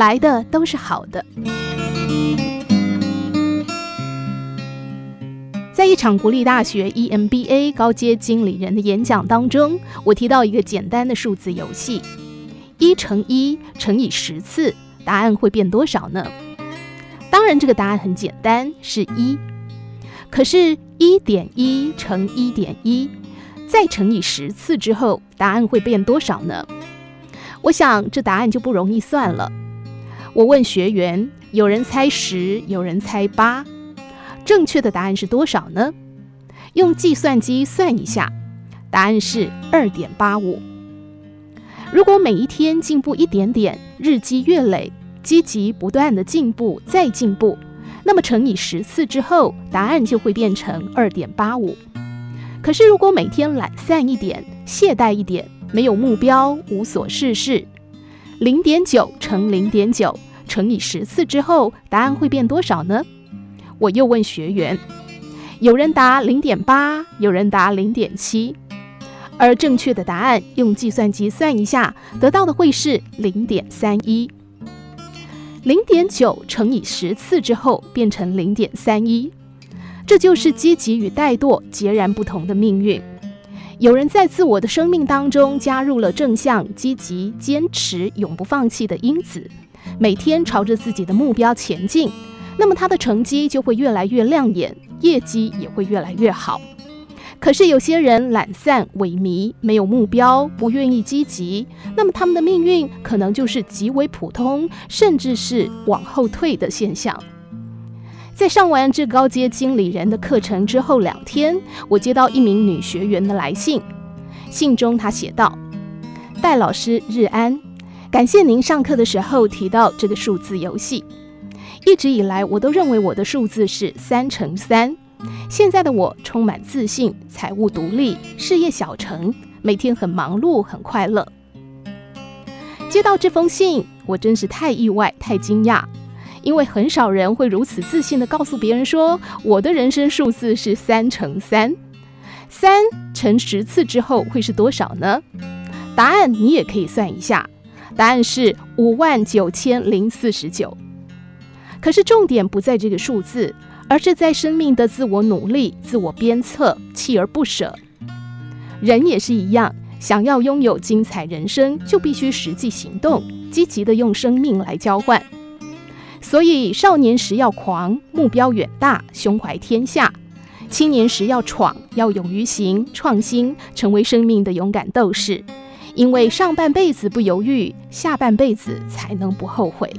来的都是好的。在一场国立大学 EMBA 高阶经理人的演讲当中，我提到一个简单的数字游戏：一乘一乘以十次，答案会变多少呢？当然，这个答案很简单，是一。可是，一点一乘一点一，再乘以十次之后，答案会变多少呢？我想，这答案就不容易算了。我问学员，有人猜十，有人猜八。正确的答案是多少呢？用计算机算一下，答案是二点八五。如果每一天进步一点点，日积月累，积极不断的进步再进步，那么乘以十次之后，答案就会变成二点八五。可是如果每天懒散一点，懈怠一点，没有目标，无所事事，零点九乘零点九乘以十次之后，答案会变多少呢？我又问学员，有人答零点八，有人答零点七，而正确的答案用计算机算一下，得到的会是零点三一。零点九乘以十次之后变成零点三一，这就是积极与怠惰截然不同的命运。有人在自我的生命当中加入了正向、积极、坚持、永不放弃的因子，每天朝着自己的目标前进。那么他的成绩就会越来越亮眼，业绩也会越来越好。可是有些人懒散、萎靡，没有目标，不愿意积极，那么他们的命运可能就是极为普通，甚至是往后退的现象。在上完这高阶经理人的课程之后两天，我接到一名女学员的来信，信中她写道：“戴老师日安，感谢您上课的时候提到这个数字游戏。”一直以来，我都认为我的数字是三乘三。现在的我充满自信，财务独立，事业小成，每天很忙碌，很快乐。接到这封信，我真是太意外、太惊讶，因为很少人会如此自信地告诉别人说，我的人生数字是三乘三。三乘十次之后会是多少呢？答案你也可以算一下，答案是五万九千零四十九。可是重点不在这个数字，而是在生命的自我努力、自我鞭策、锲而不舍。人也是一样，想要拥有精彩人生，就必须实际行动，积极地用生命来交换。所以，少年时要狂，目标远大，胸怀天下；青年时要闯，要勇于行，创新，成为生命的勇敢斗士。因为上半辈子不犹豫，下半辈子才能不后悔。